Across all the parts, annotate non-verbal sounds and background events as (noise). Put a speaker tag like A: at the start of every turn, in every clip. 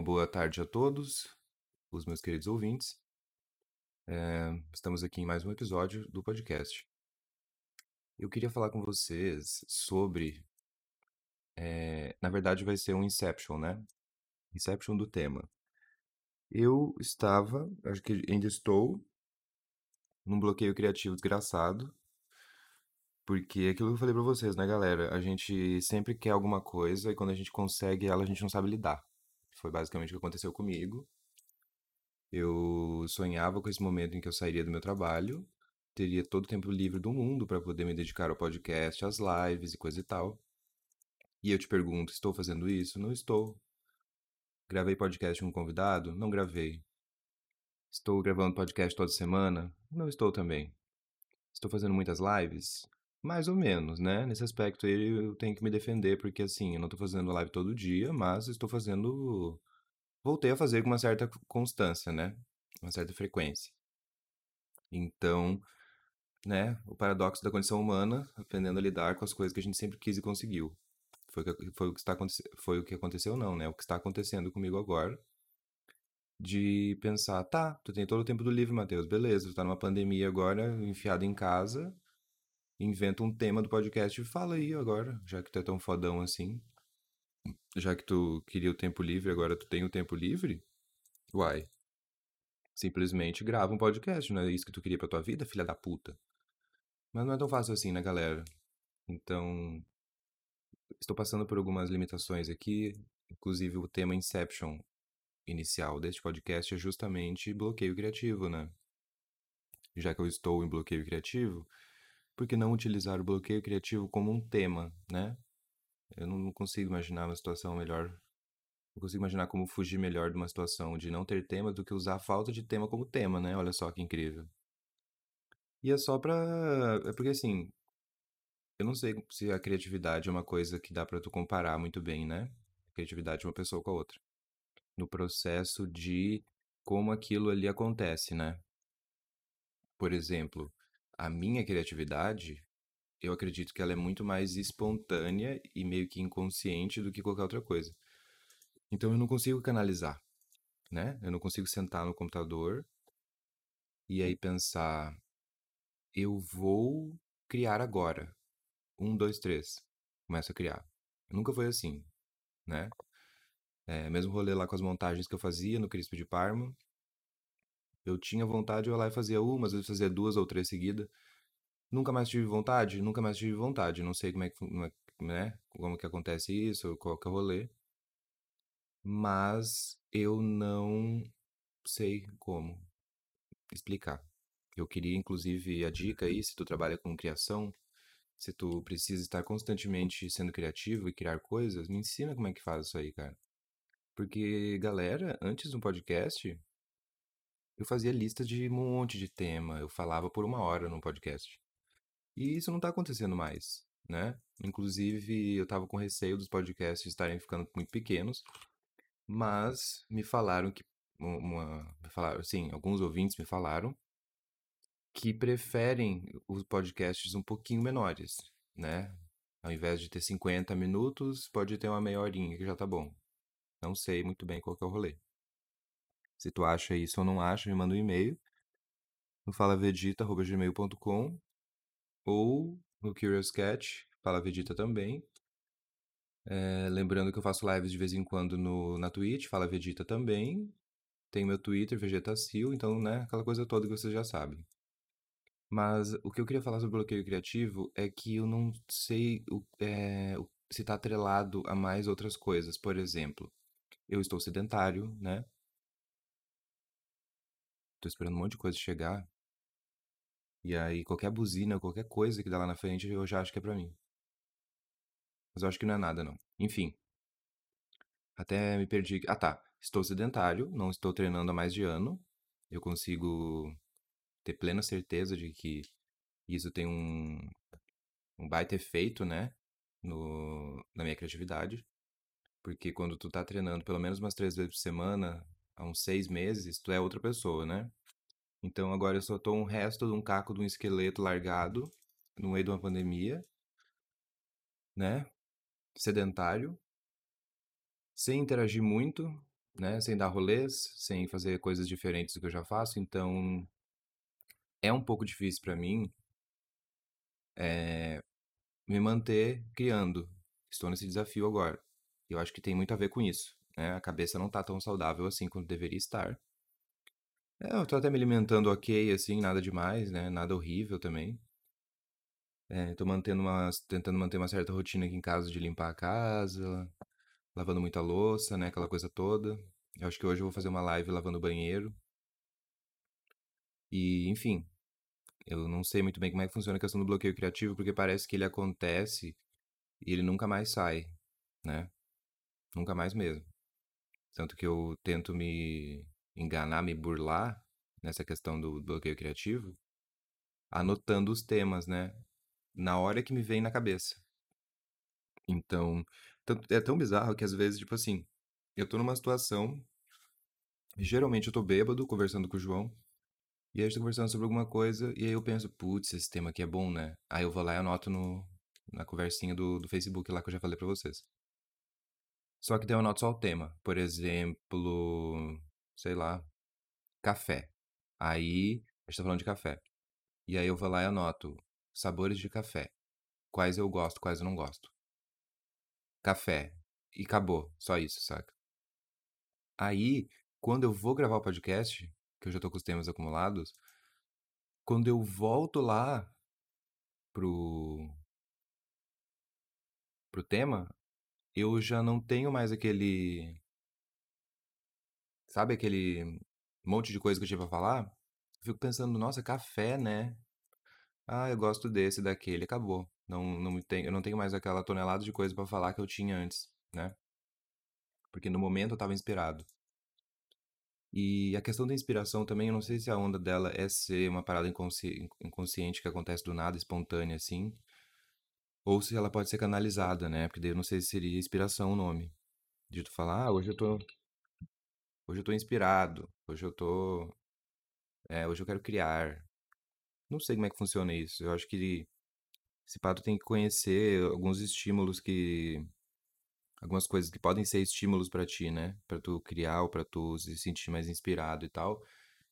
A: uma boa tarde a todos, os meus queridos ouvintes. É, estamos aqui em mais um episódio do podcast. Eu queria falar com vocês sobre. É, na verdade, vai ser um Inception, né? Inception do tema. Eu estava, acho que ainda estou, num bloqueio criativo desgraçado. Porque é aquilo que eu falei pra vocês, né, galera? A gente sempre quer alguma coisa e quando a gente consegue ela, a gente não sabe lidar. Foi basicamente o que aconteceu comigo. Eu sonhava com esse momento em que eu sairia do meu trabalho, teria todo o tempo livre do mundo para poder me dedicar ao podcast, às lives e coisa e tal. E eu te pergunto, estou fazendo isso? Não estou. Gravei podcast com um convidado? Não gravei. Estou gravando podcast toda semana? Não estou também. Estou fazendo muitas lives? Mais ou menos, né? Nesse aspecto aí eu tenho que me defender, porque assim, eu não tô fazendo live todo dia, mas estou fazendo. Voltei a fazer com uma certa constância, né? Uma certa frequência. Então, né? O paradoxo da condição humana, aprendendo a lidar com as coisas que a gente sempre quis e conseguiu. Foi, foi, o, que está, foi o que aconteceu, não, né? O que está acontecendo comigo agora. De pensar, tá, tu tem todo o tempo do livre, Matheus, beleza, tu tá numa pandemia agora, enfiado em casa inventa um tema do podcast e fala aí agora, já que tu é tão fodão assim. Já que tu queria o tempo livre, agora tu tem o tempo livre? Uai. Simplesmente grava um podcast, não é isso que tu queria pra tua vida, filha da puta? Mas não é tão fácil assim, né, galera? Então, estou passando por algumas limitações aqui, inclusive o tema Inception inicial deste podcast é justamente bloqueio criativo, né? Já que eu estou em bloqueio criativo, por que não utilizar o bloqueio criativo como um tema, né? Eu não consigo imaginar uma situação melhor. Não consigo imaginar como fugir melhor de uma situação de não ter tema do que usar a falta de tema como tema, né? Olha só que incrível. E é só pra. É porque assim. Eu não sei se a criatividade é uma coisa que dá para tu comparar muito bem, né? A criatividade de uma pessoa com a outra. No processo de como aquilo ali acontece, né? Por exemplo, a minha criatividade, eu acredito que ela é muito mais espontânea e meio que inconsciente do que qualquer outra coisa. Então eu não consigo canalizar, né? Eu não consigo sentar no computador e aí pensar, eu vou criar agora. Um, dois, três. Começo a criar. Nunca foi assim, né? É, mesmo rolê lá com as montagens que eu fazia no Crispo de Parma, eu tinha vontade, eu ia lá e fazia uma, às vezes fazia duas ou três seguidas. Nunca mais tive vontade? Nunca mais tive vontade. Não sei como é que, é, né, como que acontece isso, qual que é o rolê. Mas eu não sei como explicar. Eu queria, inclusive, a dica aí, se tu trabalha com criação, se tu precisa estar constantemente sendo criativo e criar coisas, me ensina como é que faz isso aí, cara. Porque, galera, antes do podcast, eu fazia lista de um monte de tema, eu falava por uma hora no podcast. E isso não está acontecendo mais, né? Inclusive, eu estava com receio dos podcasts estarem ficando muito pequenos, mas me falaram que uma, falaram, sim, alguns ouvintes me falaram que preferem os podcasts um pouquinho menores, né? Ao invés de ter 50 minutos, pode ter uma meia horinha que já tá bom. Não sei muito bem qual é o rolê. Se tu acha isso ou não acha, me manda um e-mail no falavedita.gmail.com ou no Curious Cat, Fala Vegeta também. É, lembrando que eu faço lives de vez em quando no, na Twitch, Fala Vegeta também. Tem meu Twitter, Vegetacil, então, né, aquela coisa toda que vocês já sabem. Mas o que eu queria falar sobre bloqueio criativo é que eu não sei é, se está atrelado a mais outras coisas. Por exemplo, eu estou sedentário, né? Tô esperando um monte de coisa chegar. E aí, qualquer buzina, qualquer coisa que dá lá na frente, eu já acho que é pra mim. Mas eu acho que não é nada, não. Enfim. Até me perdi. Ah, tá. Estou sedentário, não estou treinando há mais de ano. Eu consigo ter plena certeza de que isso tem um, um baita efeito, né? No, na minha criatividade. Porque quando tu tá treinando pelo menos umas três vezes por semana, há uns seis meses, tu é outra pessoa, né? Então agora eu só tô um resto de um caco de um esqueleto largado no meio de uma pandemia, né? Sedentário, sem interagir muito, né? Sem dar rolês, sem fazer coisas diferentes do que eu já faço, então é um pouco difícil para mim é, me manter criando. Estou nesse desafio agora. Eu acho que tem muito a ver com isso. Né? A cabeça não tá tão saudável assim quanto deveria estar. É, eu tô até me alimentando ok, assim, nada demais, né? Nada horrível também. É, tô mantendo uma, tentando manter uma certa rotina aqui em casa de limpar a casa, lavando muita louça, né? Aquela coisa toda. Eu acho que hoje eu vou fazer uma live lavando o banheiro. E, enfim, eu não sei muito bem como é que funciona a questão do bloqueio criativo, porque parece que ele acontece e ele nunca mais sai, né? Nunca mais mesmo. Tanto que eu tento me enganar, me burlar nessa questão do bloqueio criativo, anotando os temas, né? Na hora que me vem na cabeça. Então, é tão bizarro que às vezes, tipo assim, eu tô numa situação. Geralmente eu tô bêbado, conversando com o João. E aí gente tá conversando sobre alguma coisa, e aí eu penso, putz, esse tema aqui é bom, né? Aí eu vou lá e anoto no, na conversinha do, do Facebook lá que eu já falei pra vocês. Só que daí eu anoto só o tema. Por exemplo, sei lá, café. Aí, a gente tá falando de café. E aí eu vou lá e anoto sabores de café. Quais eu gosto, quais eu não gosto. Café. E acabou. Só isso, saca? Aí, quando eu vou gravar o podcast, que eu já tô com os temas acumulados, quando eu volto lá pro pro tema, eu já não tenho mais aquele sabe aquele monte de coisa que eu tive pra falar? Fico pensando, nossa, café, né? Ah, eu gosto desse, daquele, acabou. Não, não tenho, eu não tenho mais aquela tonelada de coisa pra falar que eu tinha antes, né? Porque no momento eu tava inspirado. E a questão da inspiração também, eu não sei se a onda dela é ser uma parada inconsci... inconsciente que acontece do nada, espontânea assim, ou se ela pode ser canalizada, né? Porque daí eu não sei se seria inspiração o nome. De tu falar, ah, hoje eu tô. Hoje eu tô inspirado. Hoje eu tô. É, hoje eu quero criar. Não sei como é que funciona isso. Eu acho que esse pato tem que conhecer alguns estímulos que. Algumas coisas que podem ser estímulos pra ti, né? Pra tu criar ou pra tu se sentir mais inspirado e tal.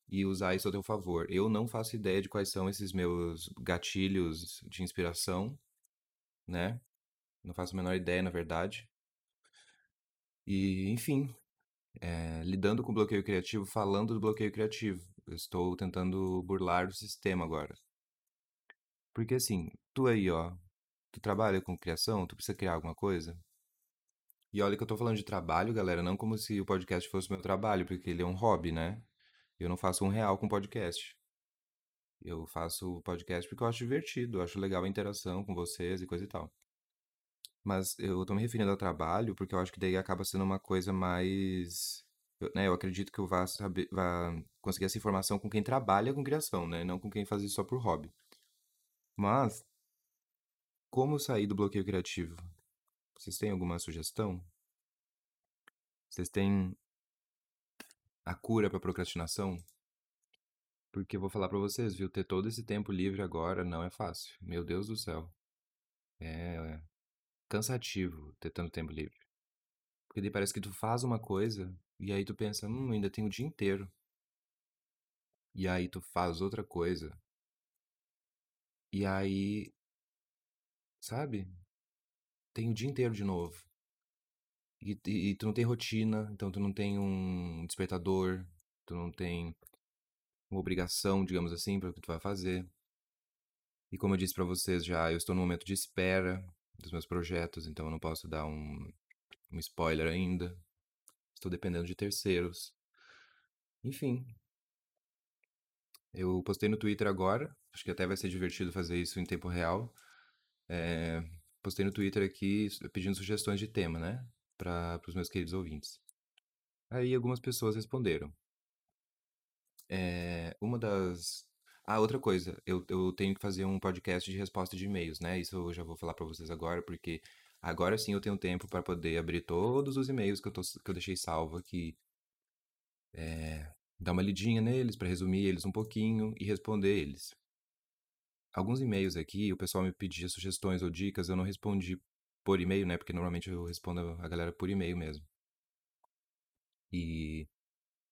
A: E usar isso a teu favor. Eu não faço ideia de quais são esses meus gatilhos de inspiração, né? Não faço a menor ideia, na verdade. E, enfim, é, lidando com bloqueio criativo, falando do bloqueio criativo. Eu estou tentando burlar o sistema agora. Porque assim, tu aí, ó, tu trabalha com criação, tu precisa criar alguma coisa. E olha que eu tô falando de trabalho, galera, não como se o podcast fosse meu trabalho, porque ele é um hobby, né? Eu não faço um real com podcast. Eu faço podcast porque eu acho divertido, eu acho legal a interação com vocês e coisa e tal. Mas eu tô me referindo ao trabalho porque eu acho que daí acaba sendo uma coisa mais. Eu, né, eu acredito que eu vá, saber, vá conseguir essa informação com quem trabalha com criação, né? Não com quem faz isso só por hobby. Mas, como sair do bloqueio criativo? Vocês têm alguma sugestão? Vocês têm a cura para procrastinação? Porque eu vou falar para vocês, viu? Ter todo esse tempo livre agora não é fácil. Meu Deus do céu. É, cansativo ter tanto tempo livre. Porque daí parece que tu faz uma coisa e aí tu pensa, hum, ainda tenho o dia inteiro. E aí tu faz outra coisa. E aí, sabe? Tem o dia inteiro de novo. E, e, e tu não tem rotina, então tu não tem um despertador, tu não tem uma obrigação, digamos assim, para o que tu vai fazer. E como eu disse para vocês já, eu estou no momento de espera dos meus projetos, então eu não posso dar um, um spoiler ainda. Estou dependendo de terceiros. Enfim. Eu postei no Twitter agora, acho que até vai ser divertido fazer isso em tempo real. É, postei no Twitter aqui pedindo sugestões de tema, né? Para os meus queridos ouvintes. Aí algumas pessoas responderam. É, uma das. Ah, outra coisa, eu, eu tenho que fazer um podcast de resposta de e-mails, né? Isso eu já vou falar para vocês agora, porque agora sim eu tenho tempo para poder abrir todos os e-mails que eu, tô, que eu deixei salvo aqui. É, dar uma lidinha neles para resumir eles um pouquinho e responder eles. Alguns e-mails aqui, o pessoal me pedia sugestões ou dicas, eu não respondi por e-mail, né? Porque normalmente eu respondo a galera por e-mail mesmo. E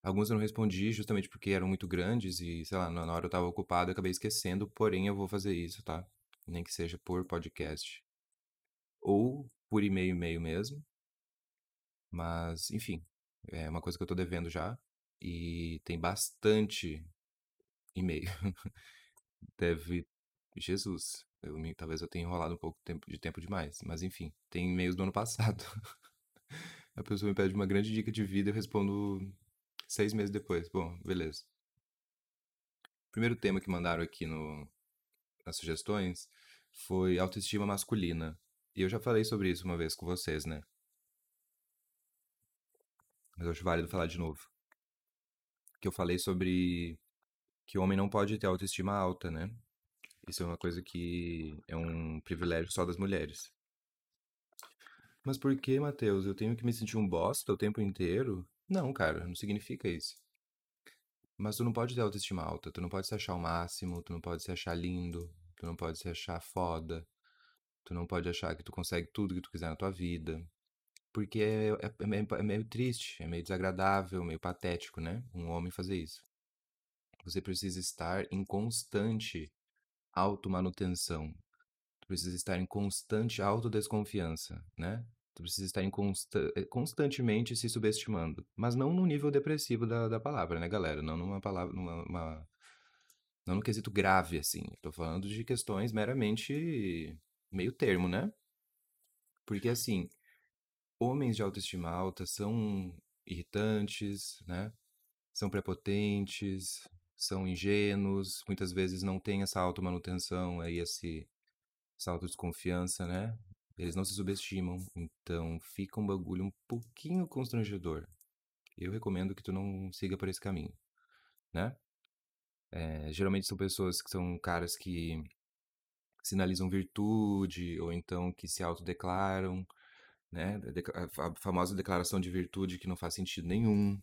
A: alguns eu não respondi justamente porque eram muito grandes e, sei lá, na hora eu tava ocupado, eu acabei esquecendo, porém eu vou fazer isso, tá? Nem que seja por podcast. Ou por e-mail e-mail mesmo. Mas, enfim, é uma coisa que eu tô devendo já. E tem bastante e-mail. (laughs) Deve. Jesus, eu, talvez eu tenha enrolado um pouco de tempo demais. Mas enfim, tem e-mails do ano passado. (laughs) A pessoa me pede uma grande dica de vida eu respondo seis meses depois. Bom, beleza. Primeiro tema que mandaram aqui no, nas sugestões foi autoestima masculina. E eu já falei sobre isso uma vez com vocês, né? Mas eu acho válido falar de novo. Que eu falei sobre que o homem não pode ter autoestima alta, né? Isso é uma coisa que é um privilégio só das mulheres. Mas por que, Matheus? Eu tenho que me sentir um bosta o tempo inteiro? Não, cara, não significa isso. Mas tu não pode ter autoestima alta, tu não pode se achar o máximo, tu não pode se achar lindo, tu não pode se achar foda, tu não pode achar que tu consegue tudo que tu quiser na tua vida. Porque é, é, é meio, é meio triste, é meio desagradável, meio patético, né? Um homem fazer isso. Você precisa estar em constante automanutenção. Tu precisa estar em constante autodesconfiança, né? Precisa estar em consta eh, constantemente se subestimando. Mas não no nível depressivo da, da palavra, né, galera? Não numa palavra, numa, uma- não no quesito grave, assim. Tô falando de questões meramente meio termo, né? Porque, assim, homens de autoestima alta são irritantes, né? São prepotentes, são ingênuos, muitas vezes não têm essa automanutenção, aí esse, essa autodesconfiança, né? Eles não se subestimam, então fica um bagulho um pouquinho constrangedor. Eu recomendo que tu não siga por esse caminho, né? É, geralmente são pessoas que são caras que sinalizam virtude, ou então que se autodeclaram, né? A fa- a famosa declaração de virtude que não faz sentido nenhum.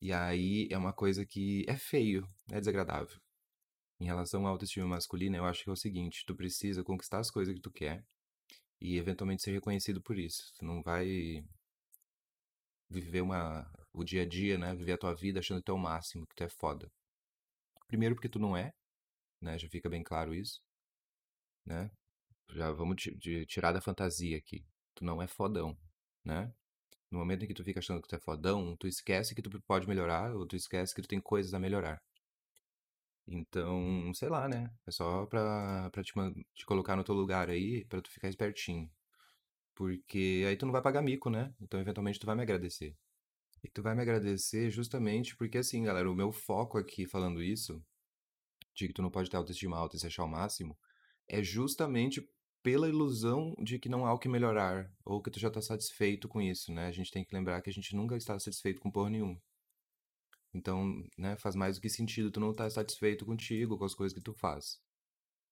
A: E aí é uma coisa que é feio, é desagradável. Em relação à autoestima masculina, eu acho que é o seguinte: tu precisa conquistar as coisas que tu quer e eventualmente ser reconhecido por isso. Tu não vai viver uma, o dia a dia, né? Viver a tua vida achando que tu é o máximo, que tu é foda. Primeiro porque tu não é, né? Já fica bem claro isso, né? Já vamos tirar da fantasia aqui. Tu não é fodão, né? No momento em que tu fica achando que tu é fodão, tu esquece que tu pode melhorar ou tu esquece que tu tem coisas a melhorar. Então, sei lá, né? É só pra, pra te, te colocar no teu lugar aí, pra tu ficar espertinho. Porque aí tu não vai pagar mico, né? Então, eventualmente, tu vai me agradecer. E tu vai me agradecer justamente porque, assim, galera, o meu foco aqui falando isso, de que tu não pode ter autoestima alta e se achar o máximo, é justamente pela ilusão de que não há o que melhorar, ou que tu já tá satisfeito com isso, né? A gente tem que lembrar que a gente nunca está satisfeito com porra nenhuma. Então, né, faz mais do que sentido tu não estar satisfeito contigo, com as coisas que tu faz.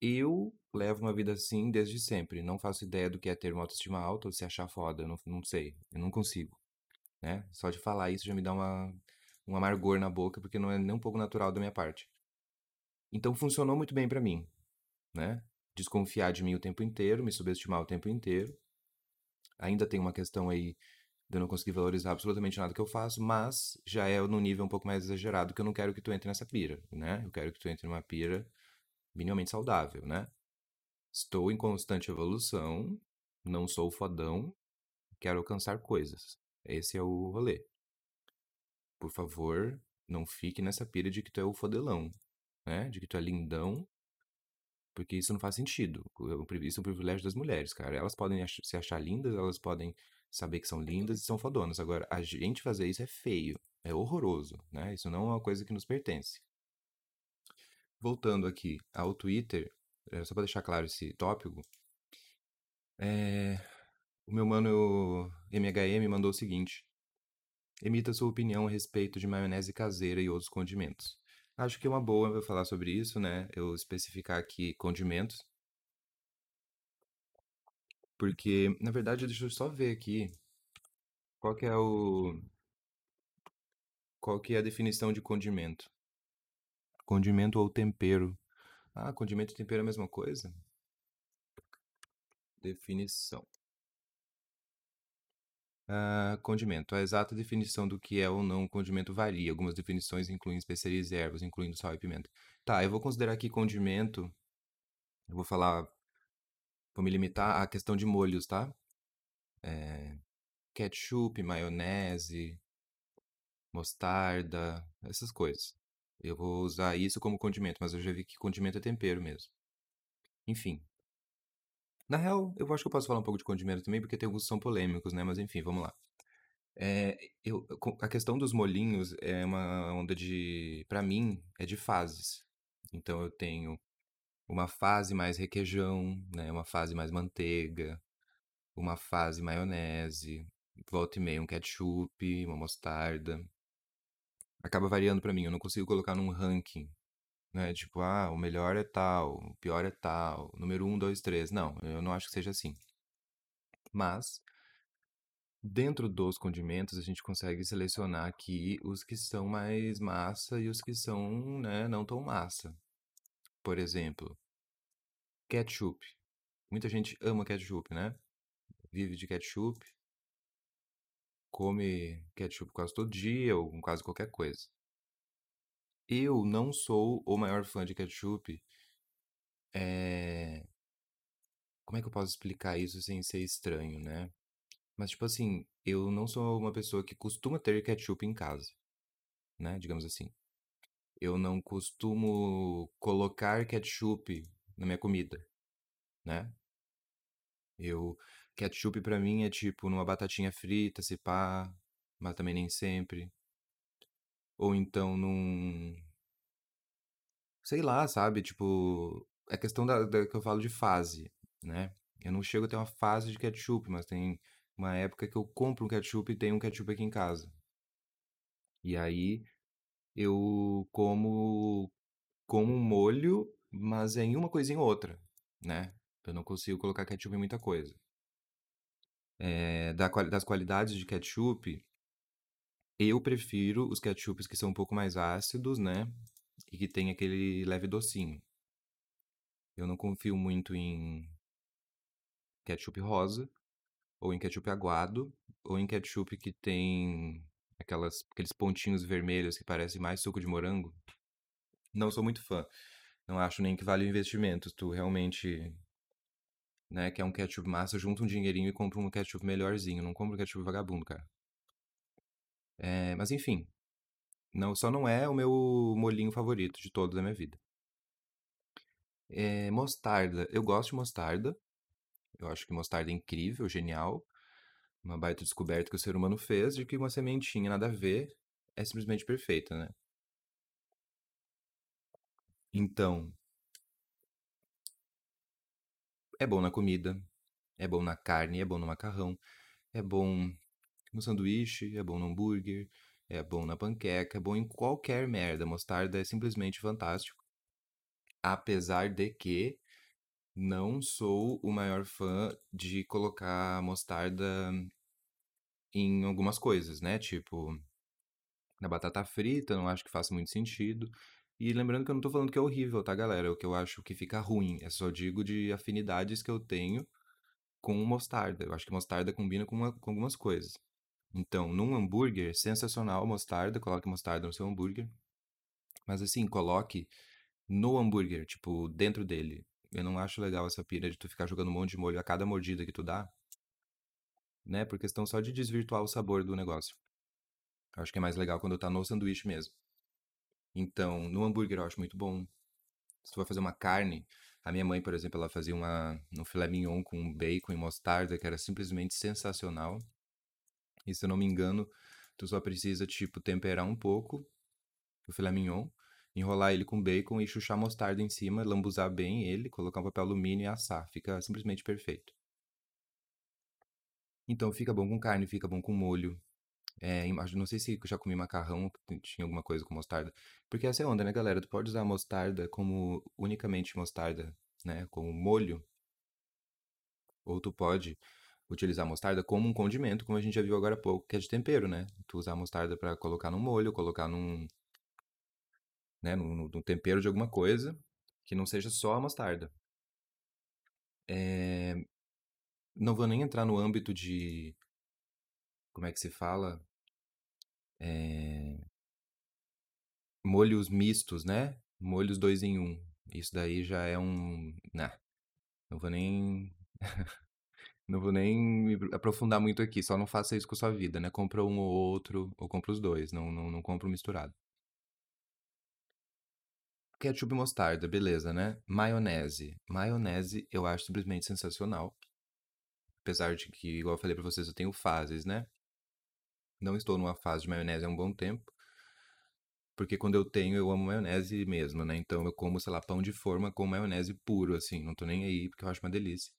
A: Eu levo uma vida assim desde sempre. Não faço ideia do que é ter uma autoestima alta ou se achar foda. Eu não, não sei. Eu não consigo, né? Só de falar isso já me dá uma, um amargor na boca, porque não é nem um pouco natural da minha parte. Então funcionou muito bem pra mim, né? Desconfiar de mim o tempo inteiro, me subestimar o tempo inteiro. Ainda tem uma questão aí de eu não conseguir valorizar absolutamente nada que eu faço, mas já é num nível um pouco mais exagerado que eu não quero que tu entre nessa pira, né? Eu quero que tu entre numa pira minimamente saudável, né? Estou em constante evolução, não sou fodão, quero alcançar coisas. Esse é o rolê. Por favor, não fique nessa pira de que tu é o fodelão, né? De que tu é lindão, porque isso não faz sentido. Isso é um privilégio das mulheres, cara. Elas podem se achar lindas, elas podem saber que são lindas e são fodonas. Agora, a gente fazer isso é feio, é horroroso, né? Isso não é uma coisa que nos pertence. Voltando aqui ao Twitter, eh, só para deixar claro esse tópico, é, o meu mano MHM mandou o seguinte: emita sua opinião a respeito de maionese caseira e outros condimentos. Acho que é uma boa eu falar sobre isso, né? Eu especificar aqui condimentos, porque na verdade deixa eu só ver aqui qual que é o qual que é a definição de condimento. Condimento ou tempero. Ah, condimento e tempero é a mesma coisa? Definição. Ah, condimento. A exata definição do que é ou não condimento varia. Algumas definições incluem especiarias e ervas, incluindo sal e pimenta. Tá, eu vou considerar aqui condimento. Eu vou falar. Vou me limitar à questão de molhos, tá? É, ketchup, maionese, mostarda, essas coisas. Eu vou usar isso como condimento, mas eu já vi que condimento é tempero mesmo. Enfim. Na real, eu acho que eu posso falar um pouco de condimento também, porque tem alguns que são polêmicos, né? Mas enfim, vamos lá. É, eu, a questão dos molhinhos é uma onda de. Pra mim, é de fases. Então eu tenho uma fase mais requeijão, né? Uma fase mais manteiga, uma fase maionese, volta e meia um ketchup, uma mostarda. Acaba variando pra mim, eu não consigo colocar num ranking, né? Tipo, ah, o melhor é tal, o pior é tal, número um, dois, três. Não, eu não acho que seja assim. Mas, dentro dos condimentos, a gente consegue selecionar aqui os que são mais massa e os que são, né, não tão massa. Por exemplo, ketchup. Muita gente ama ketchup, né? Vive de ketchup, come ketchup quase todo dia ou quase qualquer coisa. Eu não sou o maior fã de ketchup. É... Como é que eu posso explicar isso sem ser estranho, né? Mas, tipo assim, eu não sou uma pessoa que costuma ter ketchup em casa, né? Digamos assim. Eu não costumo colocar ketchup na minha comida, né? Eu ketchup pra mim é tipo numa batatinha frita, se pá, mas também nem sempre. Ou então num sei lá, sabe? Tipo, é questão da, da que eu falo de fase, né? Eu não chego a ter uma fase de ketchup, mas tem uma época que eu compro um ketchup e tenho um ketchup aqui em casa. E aí eu como como um molho, mas é em uma coisinha ou outra, né? Eu não consigo colocar ketchup em muita coisa. É, da, das qualidades de ketchup, eu prefiro os ketchups que são um pouco mais ácidos, né? E que tem aquele leve docinho. Eu não confio muito em ketchup rosa, ou em ketchup aguado, ou em ketchup que tem aquelas, aqueles pontinhos vermelhos que parecem mais suco de morango. Não sou muito fã. Não acho nem que vale o investimento. Tu realmente né, quer um ketchup massa, junta um dinheirinho e compra um ketchup melhorzinho. Não compra um ketchup vagabundo, cara. É, mas enfim, não, só não é o meu molhinho favorito de todos da minha vida. É, mostarda. Eu gosto de mostarda. Eu acho que mostarda é incrível, genial. Uma baita descoberta que o ser humano fez de que uma sementinha nada a ver é simplesmente perfeita, né? Então, é bom na comida, é bom na carne, é bom no macarrão, é bom no sanduíche, é bom no hambúrguer, é bom na panqueca, é bom em qualquer merda. Mostarda é simplesmente fantástico. Apesar de que não sou o maior fã de colocar mostarda em algumas coisas, né? Tipo, na batata frita, não acho que faça muito sentido. E lembrando que eu não tô falando que é horrível, tá, galera? O que eu acho que fica ruim. É só digo de afinidades que eu tenho com mostarda. Eu acho que mostarda combina com, uma, com algumas coisas. Então, num hambúrguer, sensacional mostarda, coloque mostarda no seu hambúrguer. Mas assim, coloque no hambúrguer, tipo, dentro dele. Eu não acho legal essa pira de tu ficar jogando um monte de molho a cada mordida que tu dá. Né? Por questão só de desvirtuar o sabor do negócio. Eu acho que é mais legal quando tá no sanduíche mesmo. Então, no hambúrguer eu acho muito bom. Se tu vai fazer uma carne, a minha mãe, por exemplo, ela fazia uma, um filé mignon com bacon e mostarda, que era simplesmente sensacional. E se eu não me engano, tu só precisa, tipo, temperar um pouco o filé mignon, enrolar ele com bacon e chuchar mostarda em cima, lambuzar bem ele, colocar um papel alumínio e assar. Fica simplesmente perfeito. Então fica bom com carne, fica bom com molho. É, não sei se eu já comi macarrão tinha alguma coisa com mostarda. Porque essa é onda, né, galera? Tu pode usar mostarda como unicamente mostarda, né? Como molho. Ou tu pode utilizar mostarda como um condimento, como a gente já viu agora há pouco, que é de tempero, né? Tu usar mostarda para colocar no molho, colocar num, né, no, no, tempero de alguma coisa que não seja só a mostarda. É... Não vou nem entrar no âmbito de como é que se fala? É, molhos mistos, né? Molhos dois em um. Isso daí já é um. Nah, não vou nem. (laughs) não vou nem me aprofundar muito aqui. Só não faça isso com a sua vida, né? Compra um ou outro, ou compra os dois. Não, não, não compra misturado. Ketchup e mostarda, beleza, né? Maionese. Maionese eu acho simplesmente sensacional. Apesar de que, igual eu falei pra vocês, eu tenho fases, né? Não estou numa fase de maionese há um bom tempo. Porque quando eu tenho, eu amo maionese mesmo, né? Então eu como, sei lá, pão de forma com maionese puro, assim. Não tô nem aí, porque eu acho uma delícia.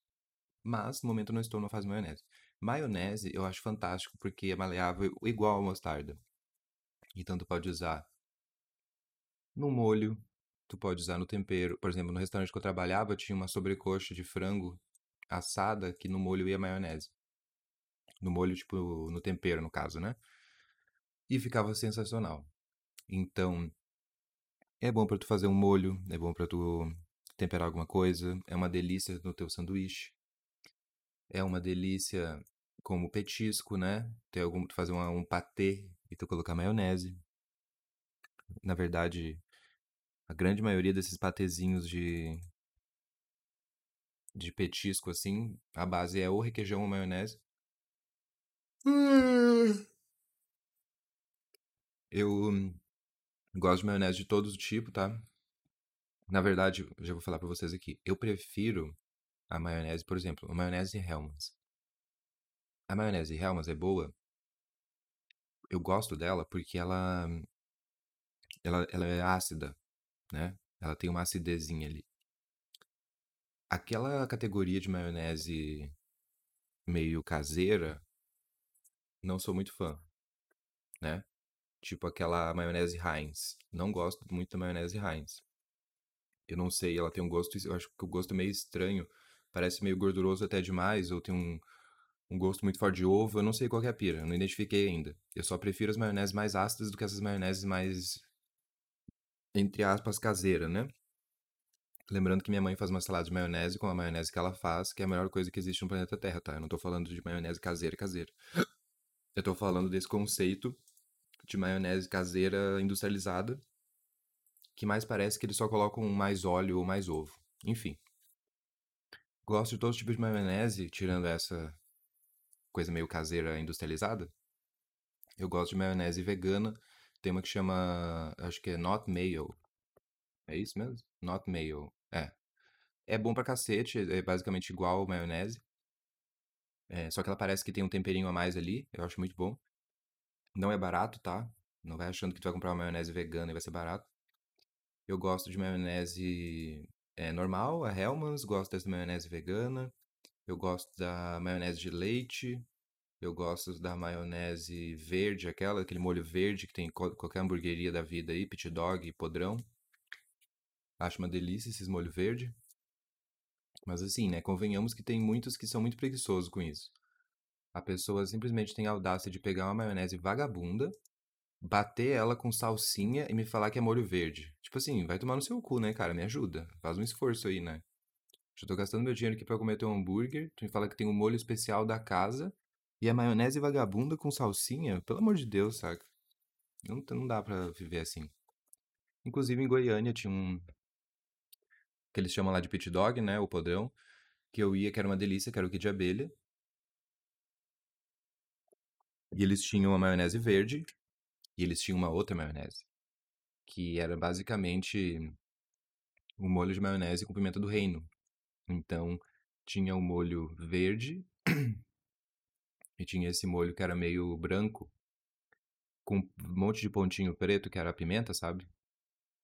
A: Mas, no momento, eu não estou numa fase de maionese. Maionese eu acho fantástico, porque é maleável igual a mostarda. Então tu pode usar no molho, tu pode usar no tempero. Por exemplo, no restaurante que eu trabalhava, tinha uma sobrecoxa de frango assada que no molho ia maionese. No molho, tipo, no tempero, no caso, né? E ficava sensacional. Então, é bom para tu fazer um molho, é bom para tu temperar alguma coisa, é uma delícia no teu sanduíche. É uma delícia como petisco, né? Ter algum, tu fazer uma, um patê e tu colocar maionese. Na verdade, a grande maioria desses patezinhos de de petisco assim, a base é ou requeijão ou maionese. Eu gosto de maionese de todo tipo, tá? Na verdade, já vou falar pra vocês aqui. Eu prefiro a maionese, por exemplo, a maionese Hellmann's. A maionese Hellmann's é boa. Eu gosto dela porque ela ela, ela é ácida, né? Ela tem uma acidezinha ali. Aquela categoria de maionese meio caseira, não sou muito fã, né? Tipo aquela maionese Heinz. Não gosto muito da maionese Heinz. Eu não sei, ela tem um gosto, eu acho que o gosto é meio estranho. Parece meio gorduroso até demais, ou tem um, um gosto muito forte de ovo. Eu não sei qual é a pira, eu não identifiquei ainda. Eu só prefiro as maioneses mais ácidas do que essas maioneses mais, entre aspas, caseira, né? Lembrando que minha mãe faz uma salada de maionese com a maionese que ela faz, que é a melhor coisa que existe no planeta Terra, tá? Eu não tô falando de maionese caseira, caseira. Eu tô falando desse conceito de maionese caseira industrializada, que mais parece que eles só colocam mais óleo ou mais ovo. Enfim. Gosto de todos os tipos de maionese, tirando essa coisa meio caseira industrializada. Eu gosto de maionese vegana. Tem uma que chama, acho que é Not Mayo. É isso mesmo? Not Mayo. É. É bom pra cacete, é basicamente igual maionese. É, só que ela parece que tem um temperinho a mais ali, eu acho muito bom. Não é barato, tá? Não vai achando que tu vai comprar uma maionese vegana e vai ser barato. Eu gosto de maionese é, normal, a Hellmann's, gosto dessa maionese vegana. Eu gosto da maionese de leite. Eu gosto da maionese verde, aquela, aquele molho verde que tem em qualquer hamburgueria da vida aí, pit dog, podrão. Acho uma delícia esses molho verde. Mas assim, né, convenhamos que tem muitos que são muito preguiçosos com isso. A pessoa simplesmente tem a audácia de pegar uma maionese vagabunda, bater ela com salsinha e me falar que é molho verde. Tipo assim, vai tomar no seu cu, né, cara? Me ajuda. Faz um esforço aí, né? Já tô gastando meu dinheiro aqui pra comer teu hambúrguer. Tu me fala que tem um molho especial da casa e a maionese vagabunda com salsinha? Pelo amor de Deus, saca? Não, não dá pra viver assim. Inclusive em Goiânia tinha um, que eles chamam lá de pit dog, né, o podrão, que eu ia, que era uma delícia, que era o kit de abelha. E eles tinham uma maionese verde e eles tinham uma outra maionese, que era basicamente um molho de maionese com pimenta do reino. Então, tinha o um molho verde e tinha esse molho que era meio branco, com um monte de pontinho preto, que era a pimenta, sabe?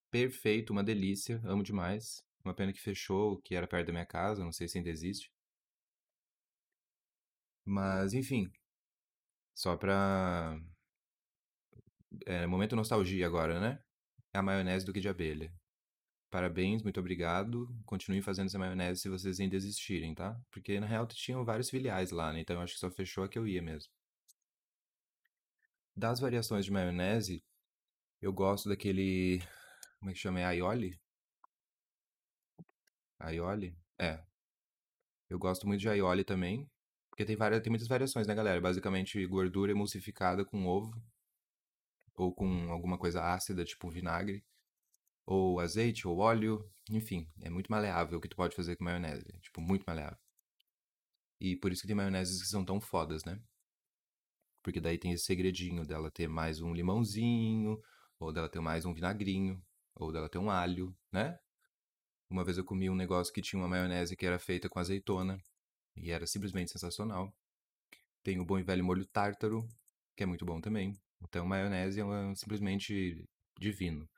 A: Perfeito, uma delícia, amo demais. Uma pena que fechou, que era perto da minha casa, não sei se ainda existe. Mas, enfim. Só pra. É, momento nostalgia agora, né? É a maionese do que de abelha. Parabéns, muito obrigado. Continuem fazendo essa maionese se vocês ainda existirem, tá? Porque na real tinham vários filiais lá, né? Então eu acho que só fechou a que eu ia mesmo. Das variações de maionese, eu gosto daquele. Como é que chama? É aioli? Aioli? É. Eu gosto muito de aioli também. Porque tem, várias, tem muitas variações, né, galera? Basicamente, gordura emulsificada com ovo. Ou com alguma coisa ácida, tipo vinagre. Ou azeite, ou óleo. Enfim, é muito maleável o que tu pode fazer com maionese. Tipo, muito maleável. E por isso que tem maioneses que são tão fodas, né? Porque daí tem esse segredinho dela ter mais um limãozinho, ou dela ter mais um vinagrinho, ou dela ter um alho, né? Uma vez eu comi um negócio que tinha uma maionese que era feita com azeitona, e era simplesmente sensacional. Tem o bom e velho molho tártaro, que é muito bom também. Então, maionese é simplesmente divino,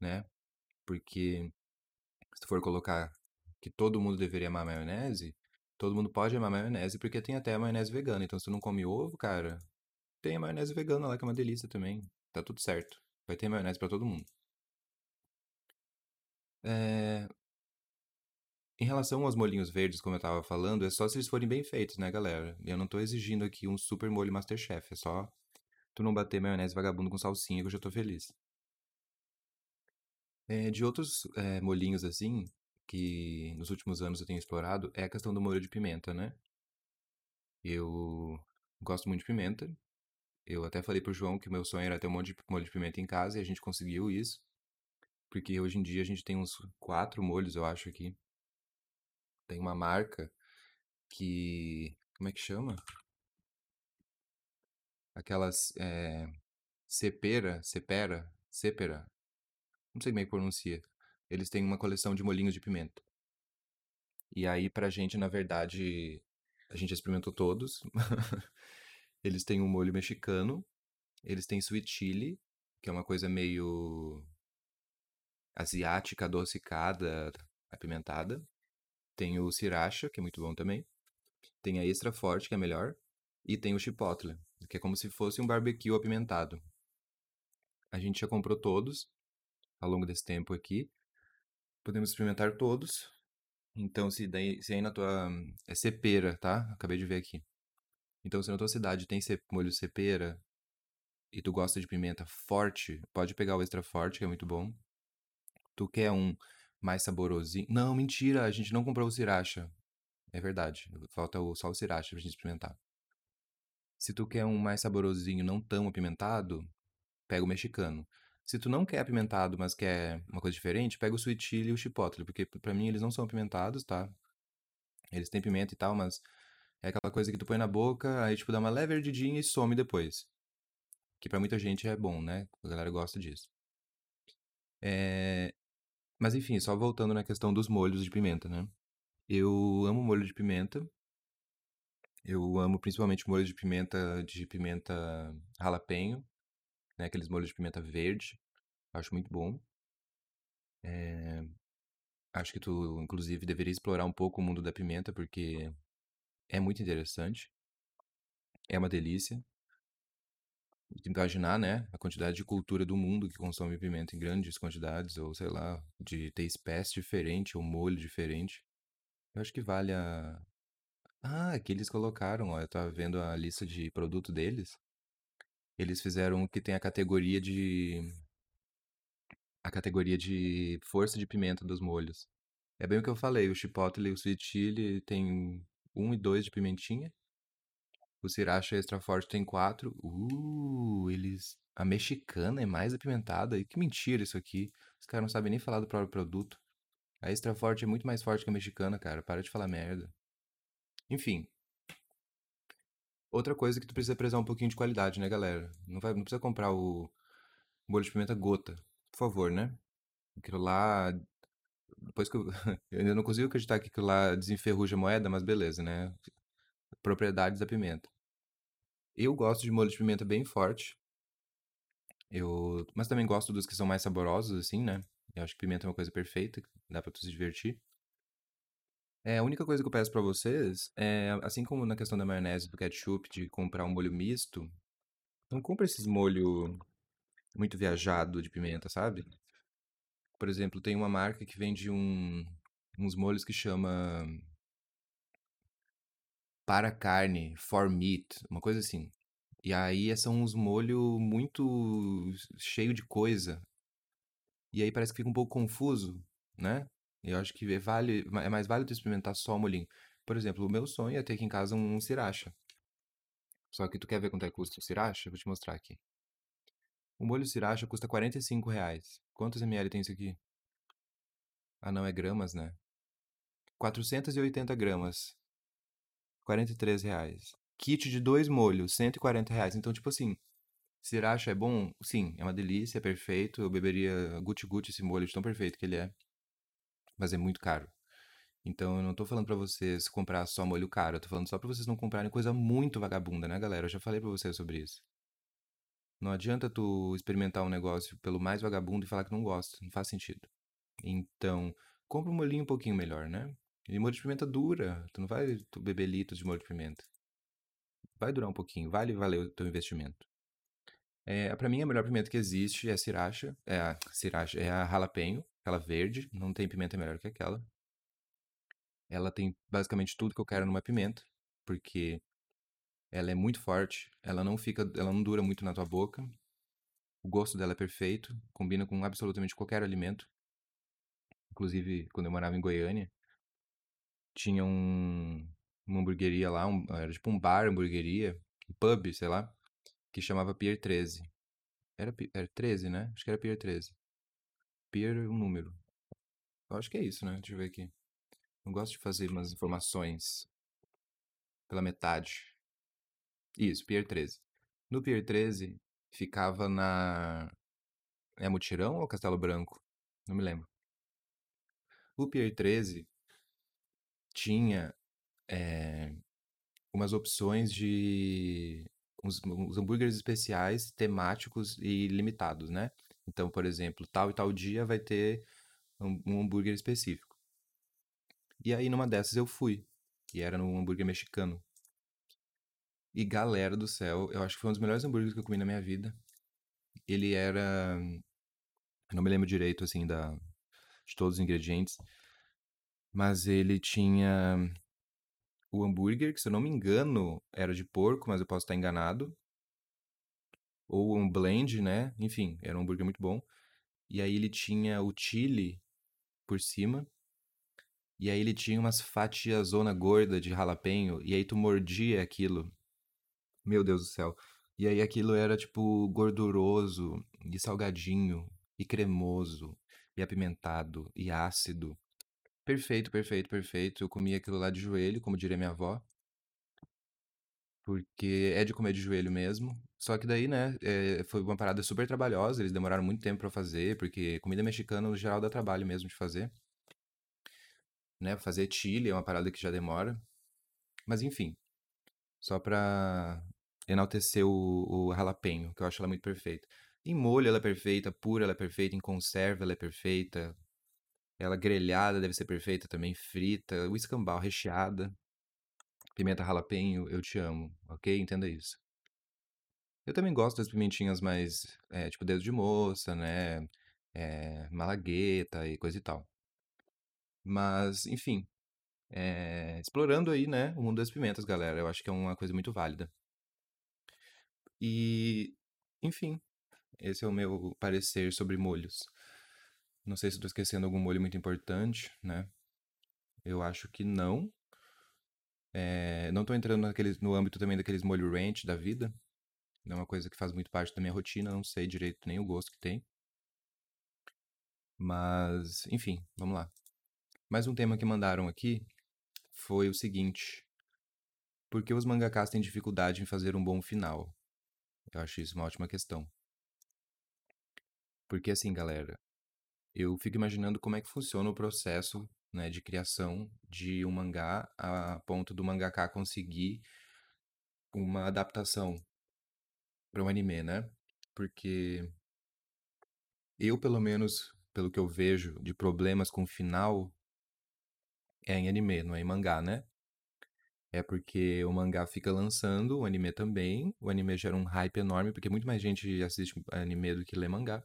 A: né? Porque se tu for colocar que todo mundo deveria amar maionese, todo mundo pode amar maionese, porque tem até a maionese vegana. Então, se tu não come ovo, cara, tem a maionese vegana lá, que é uma delícia também. Tá tudo certo. Vai ter maionese para todo mundo. É... Em relação aos molhinhos verdes, como eu tava falando, é só se eles forem bem feitos, né, galera? Eu não tô exigindo aqui um super molho Masterchef, é só tu não bater maionese vagabundo com salsinha que eu já tô feliz. É, de outros é, molhinhos assim, que nos últimos anos eu tenho explorado, é a questão do molho de pimenta, né? Eu gosto muito de pimenta. Eu até falei pro João que meu sonho era ter um monte de molho de pimenta em casa e a gente conseguiu isso. Porque hoje em dia a gente tem uns quatro molhos, eu acho, aqui. Tem uma marca que. Como é que chama? Aquelas. É, cepera, cepera, cepera. Não sei como é que pronuncia. Eles têm uma coleção de molhinhos de pimenta. E aí, pra gente, na verdade, a gente experimentou todos. (laughs) eles têm um molho mexicano. Eles têm sweet chili, que é uma coisa meio asiática, adocicada, apimentada. Tem o sriracha, que é muito bom também. Tem a extra forte, que é melhor. E tem o chipotle, que é como se fosse um barbecue apimentado. A gente já comprou todos ao longo desse tempo aqui. Podemos experimentar todos. Então, se, daí, se aí na tua. É cepera, tá? Acabei de ver aqui. Então, se na tua cidade tem molho cepera e tu gosta de pimenta forte, pode pegar o extra forte, que é muito bom. Tu quer um mais saborosinho. Não, mentira, a gente não comprou o sriracha. É verdade. Falta o, só o sriracha pra gente experimentar. Se tu quer um mais saborosinho, não tão apimentado, pega o mexicano. Se tu não quer apimentado, mas quer uma coisa diferente, pega o sweet chili e o chipotle, porque para mim eles não são apimentados, tá? Eles têm pimenta e tal, mas é aquela coisa que tu põe na boca, aí tipo dá uma leve ardidinha e some depois. Que para muita gente é bom, né? A galera gosta disso. É... Mas enfim, só voltando na questão dos molhos de pimenta, né? Eu amo molho de pimenta. Eu amo principalmente molho de pimenta de pimenta jalapeño, né? Aqueles molhos de pimenta verde. Acho muito bom. É... Acho que tu, inclusive, deveria explorar um pouco o mundo da pimenta, porque é muito interessante. É uma delícia. Imaginar, né, a quantidade de cultura do mundo que consome pimenta em grandes quantidades, ou sei lá, de ter espécie diferente ou molho diferente. Eu acho que vale a. Ah, que eles colocaram, ó, eu tava vendo a lista de produto deles. Eles fizeram que tem a categoria de. A categoria de força de pimenta dos molhos. É bem o que eu falei, o chipotle e o sweet chili tem um e dois de pimentinha. O sriracha extra forte tem quatro. Uh, eles. A mexicana é mais apimentada. Que mentira isso aqui. Os caras não sabem nem falar do próprio produto. A extra forte é muito mais forte que a mexicana, cara. Para de falar merda. Enfim. Outra coisa que tu precisa prezar um pouquinho de qualidade, né, galera? Não, vai, não precisa comprar o molho de pimenta gota. Por favor, né? Aquilo lá. Depois que eu. (laughs) eu ainda não consigo acreditar que aquilo lá desenferruja a moeda, mas beleza, né? Propriedades da pimenta. Eu gosto de molho de pimenta bem forte. Eu, mas também gosto dos que são mais saborosos assim, né? Eu acho que pimenta é uma coisa perfeita, dá para tu se divertir. É, a única coisa que eu peço para vocês é, assim como na questão da maionese, do ketchup, de comprar um molho misto, não compra esses molho muito viajado de pimenta, sabe? Por exemplo, tem uma marca que vende um, uns molhos que chama para carne, for meat, uma coisa assim. E aí são uns molhos muito cheio de coisa. E aí parece que fica um pouco confuso, né? Eu acho que é, vale, é mais válido experimentar só o molhinho. Por exemplo, o meu sonho é ter aqui em casa um sriracha. Só que tu quer ver quanto é que custa o sriracha? Vou te mostrar aqui. O molho sriracha custa 45 reais. Quantos ml tem isso aqui? Ah, não, é gramas, né? 480 gramas. 43 reais. Kit de dois molhos, 140 reais. Então, tipo assim, sriracha é bom? Sim, é uma delícia, é perfeito. Eu beberia guti-guti esse molho de tão perfeito que ele é. Mas é muito caro. Então, eu não tô falando pra vocês comprar só molho caro. Eu tô falando só pra vocês não comprarem coisa muito vagabunda, né, galera? Eu já falei pra vocês sobre isso. Não adianta tu experimentar um negócio pelo mais vagabundo e falar que não gosta. Não faz sentido. Então, compra um molhinho um pouquinho melhor, né? E molho de pimenta dura. Tu não vai tu beber litros de molho de pimenta. Vai durar um pouquinho. Vale valer o teu investimento. É, pra mim, a melhor pimenta que existe é a sriracha. É a sriracha. É a jalapeno. Aquela verde. Não tem pimenta melhor que aquela. Ela tem basicamente tudo que eu quero numa pimenta. Porque ela é muito forte. Ela não fica... Ela não dura muito na tua boca. O gosto dela é perfeito. Combina com absolutamente qualquer alimento. Inclusive, quando eu morava em Goiânia, tinha um, uma hamburgueria lá, um, era tipo um bar, hamburgueria, pub, sei lá, que chamava Pier 13. Era, era 13, né? Acho que era Pier 13. Pier um número. Eu acho que é isso, né? Deixa eu ver aqui. Não gosto de fazer umas informações pela metade. Isso, Pier 13. No Pier 13 ficava na. É Mutirão ou Castelo Branco? Não me lembro. O Pier 13 tinha é, umas opções de uns, uns hambúrgueres especiais, temáticos e limitados, né? Então, por exemplo, tal e tal dia vai ter um, um hambúrguer específico. E aí, numa dessas, eu fui. E era num hambúrguer mexicano. E galera do céu, eu acho que foi um dos melhores hambúrgueres que eu comi na minha vida. Ele era. Não me lembro direito, assim, da, de todos os ingredientes. Mas ele tinha o hambúrguer, que se eu não me engano era de porco, mas eu posso estar enganado. Ou um blend, né? Enfim, era um hambúrguer muito bom. E aí ele tinha o chili por cima. E aí ele tinha umas fatias zona gorda de jalapeño. E aí tu mordia aquilo. Meu Deus do céu. E aí aquilo era tipo gorduroso e salgadinho e cremoso e apimentado e ácido. Perfeito, perfeito, perfeito. Eu comi aquilo lá de joelho, como diria minha avó. Porque é de comer de joelho mesmo. Só que daí, né, é, foi uma parada super trabalhosa. Eles demoraram muito tempo pra fazer, porque comida mexicana no geral dá trabalho mesmo de fazer. Né, fazer chile é uma parada que já demora. Mas enfim, só pra enaltecer o, o jalapeño, que eu acho ela muito perfeita. Em molho ela é perfeita, pura ela é perfeita, em conserva ela é perfeita, ela grelhada deve ser perfeita também, frita, o escambau recheada. Pimenta jalapeño, eu te amo, ok? Entenda isso. Eu também gosto das pimentinhas mais, é, tipo dedo de moça, né? É, malagueta e coisa e tal. Mas, enfim, é, explorando aí, né, o mundo das pimentas, galera. Eu acho que é uma coisa muito válida. E, enfim, esse é o meu parecer sobre molhos. Não sei se estou esquecendo algum molho muito importante, né? Eu acho que não. É, não estou entrando naqueles, no âmbito também daqueles molho ranch da vida. Não é uma coisa que faz muito parte da minha rotina, não sei direito nem o gosto que tem. Mas, enfim, vamos lá. Mais um tema que mandaram aqui foi o seguinte: Por que os mangakás têm dificuldade em fazer um bom final? Eu acho isso uma ótima questão. Porque assim, galera, eu fico imaginando como é que funciona o processo né, de criação de um mangá a ponto do mangaka conseguir uma adaptação para um anime, né? Porque eu, pelo menos, pelo que eu vejo de problemas com o final, é em anime, não é em mangá, né? É porque o mangá fica lançando, o anime também. O anime gera um hype enorme, porque muito mais gente assiste anime do que lê mangá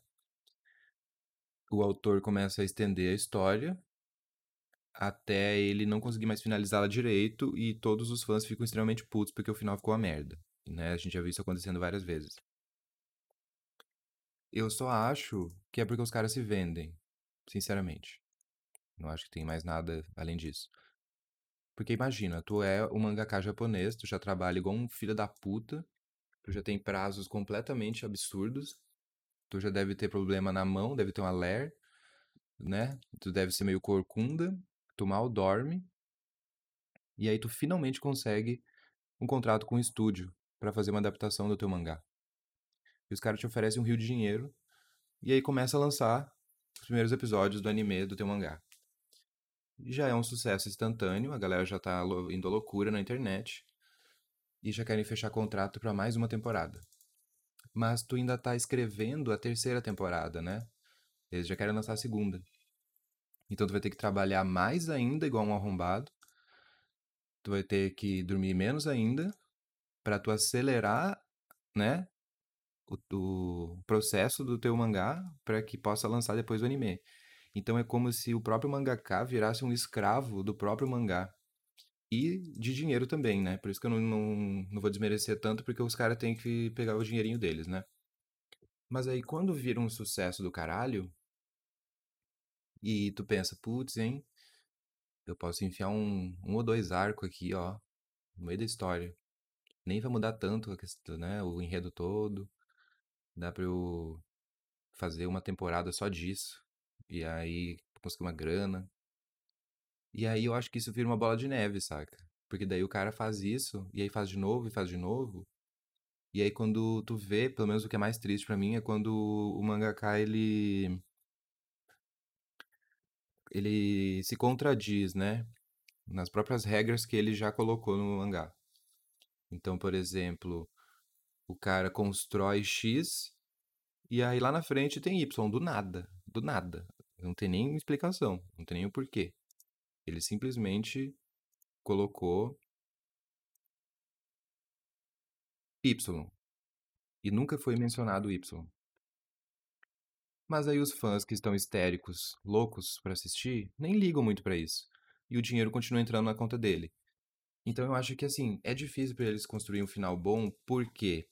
A: o autor começa a estender a história até ele não conseguir mais finalizá-la direito e todos os fãs ficam extremamente putos porque o final ficou uma merda. Né? A gente já viu isso acontecendo várias vezes. Eu só acho que é porque os caras se vendem, sinceramente. Não acho que tem mais nada além disso. Porque imagina, tu é um mangaka japonês, tu já trabalha igual um filho da puta, tu já tem prazos completamente absurdos, tu já deve ter problema na mão, deve ter uma ler, né? Tu deve ser meio corcunda, tu mal dorme, e aí tu finalmente consegue um contrato com um estúdio para fazer uma adaptação do teu mangá. E os caras te oferecem um rio de dinheiro, e aí começa a lançar os primeiros episódios do anime do teu mangá. Já é um sucesso instantâneo, a galera já tá indo à loucura na internet e já querem fechar contrato para mais uma temporada. Mas tu ainda tá escrevendo a terceira temporada, né? Eles já querem lançar a segunda. Então tu vai ter que trabalhar mais ainda igual um arrombado. Tu vai ter que dormir menos ainda para tu acelerar, né, o, o processo do teu mangá para que possa lançar depois o anime. Então é como se o próprio mangaka virasse um escravo do próprio mangá. E de dinheiro também, né? Por isso que eu não, não, não vou desmerecer tanto, porque os caras têm que pegar o dinheirinho deles, né? Mas aí quando vira um sucesso do caralho, e tu pensa, putz, hein? Eu posso enfiar um, um ou dois arcos aqui, ó, no meio da história. Nem vai mudar tanto a questão, né? O enredo todo. Dá pra eu fazer uma temporada só disso. E aí conseguir uma grana. E aí eu acho que isso vira uma bola de neve, saca? Porque daí o cara faz isso, e aí faz de novo, e faz de novo. E aí quando tu vê, pelo menos o que é mais triste para mim, é quando o mangaka, ele... Ele se contradiz, né? Nas próprias regras que ele já colocou no mangá. Então, por exemplo, o cara constrói X, e aí lá na frente tem Y, do nada. Do nada. Não tem nem explicação, não tem nem o porquê. Ele simplesmente colocou Y. E nunca foi mencionado Y. Mas aí os fãs que estão histéricos, loucos para assistir, nem ligam muito para isso. E o dinheiro continua entrando na conta dele. Então eu acho que assim, é difícil para eles construir um final bom, porque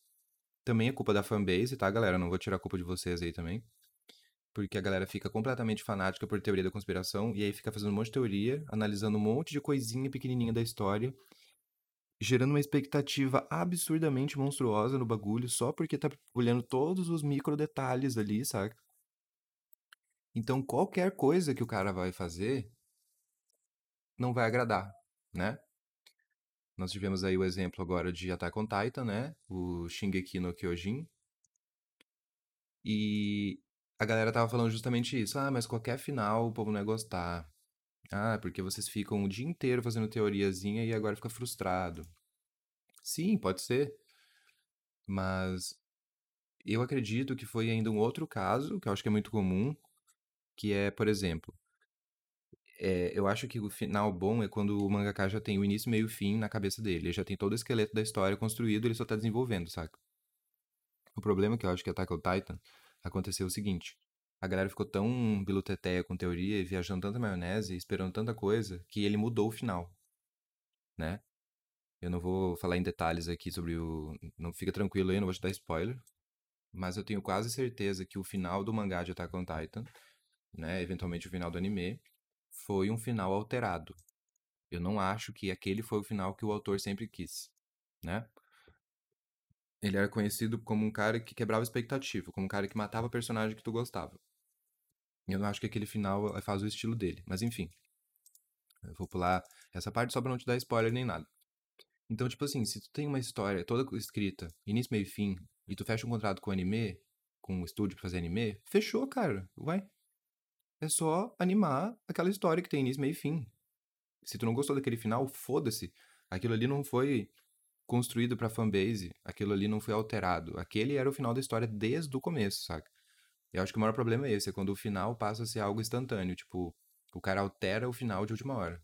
A: também é culpa da fanbase, tá, galera? Não vou tirar a culpa de vocês aí também porque a galera fica completamente fanática por teoria da conspiração e aí fica fazendo um monte de teoria, analisando um monte de coisinha pequenininha da história, gerando uma expectativa absurdamente monstruosa no bagulho só porque tá olhando todos os micro detalhes ali, saca? Então qualquer coisa que o cara vai fazer não vai agradar, né? Nós tivemos aí o exemplo agora de Attack on Titan, né? O Shingeki no Kyojin. E a galera tava falando justamente isso. Ah, mas qualquer final o povo não ia gostar. Ah, porque vocês ficam o dia inteiro fazendo teoriazinha e agora fica frustrado. Sim, pode ser. Mas eu acredito que foi ainda um outro caso, que eu acho que é muito comum, que é, por exemplo, é, eu acho que o final bom é quando o mangaka já tem o início, meio e fim na cabeça dele. Ele já tem todo o esqueleto da história construído, ele só tá desenvolvendo, saca? O problema que eu acho que Attack on Titan aconteceu o seguinte. A galera ficou tão biluteteia com teoria e viajando tanta maionese, esperando tanta coisa, que ele mudou o final. Né? Eu não vou falar em detalhes aqui sobre o. Não fica tranquilo aí, não vou te dar spoiler. Mas eu tenho quase certeza que o final do mangá de Attack on Titan, né, eventualmente o final do anime, foi um final alterado. Eu não acho que aquele foi o final que o autor sempre quis, né? Ele era conhecido como um cara que quebrava expectativa, como um cara que matava personagem que tu gostava. Eu não acho que aquele final eh, faz o estilo dele, mas enfim. Eu vou pular essa parte só pra não te dar spoiler nem nada. Então, tipo assim, se tu tem uma história toda escrita, início, meio e fim, e tu fecha um contrato com o anime, com o estúdio pra fazer anime, fechou, cara. Vai. É só animar aquela história que tem início, meio e fim. Se tu não gostou daquele final, foda-se. Aquilo ali não foi construído pra fanbase, aquilo ali não foi alterado. Aquele era o final da história desde o começo, saca? Eu acho que o maior problema é esse, é quando o final passa a ser algo instantâneo, tipo, o cara altera o final de última hora.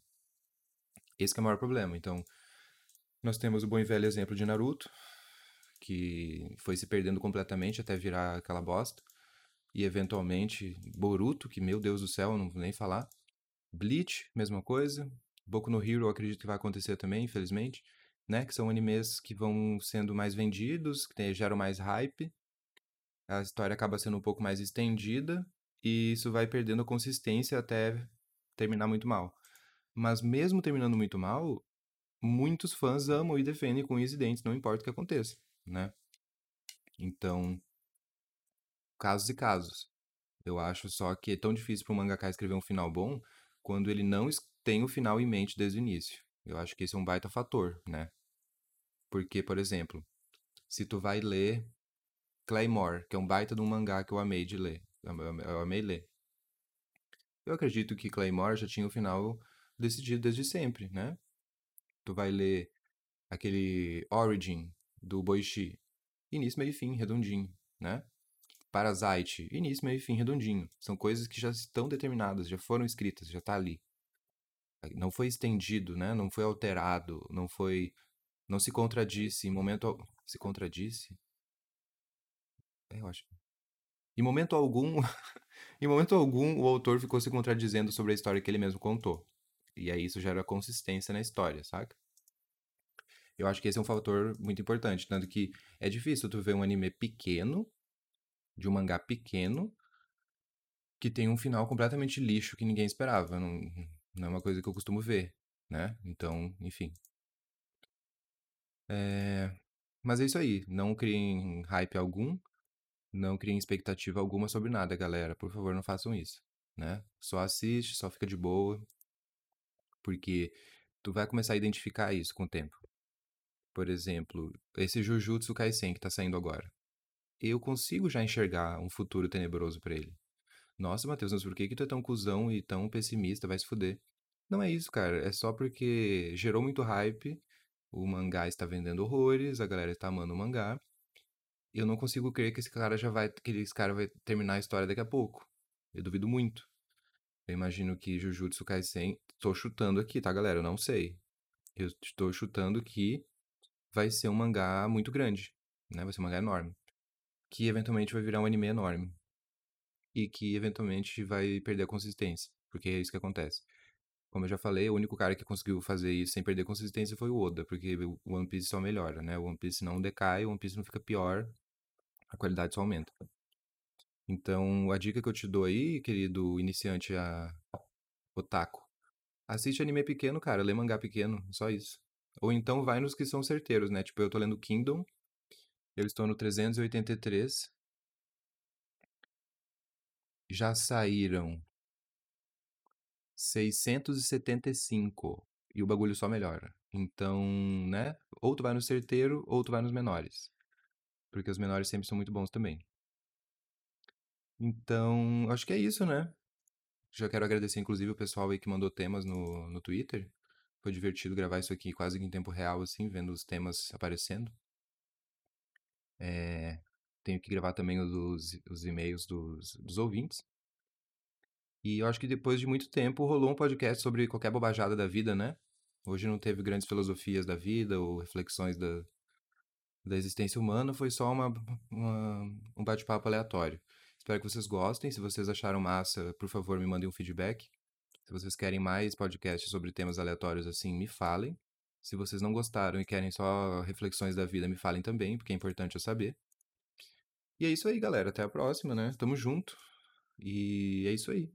A: Esse é o maior problema. Então, nós temos o bom e velho exemplo de Naruto, que foi se perdendo completamente até virar aquela bosta. E eventualmente Boruto, que meu Deus do céu, não vou nem falar. Bleach, mesma coisa. Boku no Hero, acredito que vai acontecer também, infelizmente né? Que são animes que vão sendo mais vendidos, que geram mais hype. A história acaba sendo um pouco mais estendida e isso vai perdendo consistência até terminar muito mal. Mas mesmo terminando muito mal, muitos fãs amam e defendem com unhas e dentes, não importa o que aconteça, né? Então, casos e casos. Eu acho só que é tão difícil para um mangaka escrever um final bom quando ele não tem o final em mente desde o início. Eu acho que esse é um baita fator, né? Porque, por exemplo, se tu vai ler Claymore, que é um baita de um mangá que eu amei de ler, eu amei ler. Eu acredito que Claymore já tinha o final decidido desde sempre, né? Tu vai ler aquele Origin do Boichi, início, meio e fim, redondinho, né? Parasite, início, meio e fim, redondinho. São coisas que já estão determinadas, já foram escritas, já tá ali. Não foi estendido, né? Não foi alterado, não foi não se contradisse em momento se contradisse. É, eu acho. Em momento algum, (laughs) em momento algum, o autor ficou se contradizendo sobre a história que ele mesmo contou. E aí isso gera consistência na história, saca? Eu acho que esse é um fator muito importante, tanto que é difícil tu ver um anime pequeno, de um mangá pequeno, que tem um final completamente lixo que ninguém esperava. Não, não é uma coisa que eu costumo ver, né? Então, enfim. É... Mas é isso aí. Não criem hype algum. Não criem expectativa alguma sobre nada, galera. Por favor, não façam isso, né? Só assiste, só fica de boa. Porque tu vai começar a identificar isso com o tempo. Por exemplo, esse Jujutsu Kaisen que tá saindo agora. Eu consigo já enxergar um futuro tenebroso para ele. Nossa, Matheus, mas por que, que tu é tão cuzão e tão pessimista? Vai se fuder. Não é isso, cara. É só porque gerou muito hype. O mangá está vendendo horrores, a galera está amando o mangá. Eu não consigo crer que esse cara já vai. que esse cara vai terminar a história daqui a pouco. Eu duvido muito. Eu imagino que Jujutsu Kaisen. Tô chutando aqui, tá, galera? Eu não sei. Eu estou chutando que vai ser um mangá muito grande, né? Vai ser um mangá enorme. Que eventualmente vai virar um anime enorme. E que eventualmente vai perder a consistência. Porque é isso que acontece. Como eu já falei, o único cara que conseguiu fazer isso sem perder consistência foi o Oda, porque o One Piece só melhora, né? O One Piece não decai, o One Piece não fica pior, a qualidade só aumenta. Então, a dica que eu te dou aí, querido iniciante a otaku, assiste anime pequeno, cara, lê mangá pequeno, só isso. Ou então vai nos que são certeiros, né? Tipo, eu tô lendo Kingdom, eu estou no 383. Já saíram 675 e o bagulho só melhora. Então, né? Ou tu vai no certeiro, ou tu vai nos menores. Porque os menores sempre são muito bons também. Então, acho que é isso, né? Já quero agradecer, inclusive, o pessoal aí que mandou temas no, no Twitter. Foi divertido gravar isso aqui quase em tempo real, assim, vendo os temas aparecendo. É, tenho que gravar também os, os e-mails dos, dos ouvintes. E eu acho que depois de muito tempo rolou um podcast sobre qualquer bobajada da vida, né? Hoje não teve grandes filosofias da vida ou reflexões da, da existência humana, foi só uma, uma um bate-papo aleatório. Espero que vocês gostem. Se vocês acharam massa, por favor, me mandem um feedback. Se vocês querem mais podcasts sobre temas aleatórios assim, me falem. Se vocês não gostaram e querem só reflexões da vida, me falem também, porque é importante eu saber. E é isso aí, galera. Até a próxima, né? Tamo junto. E é isso aí.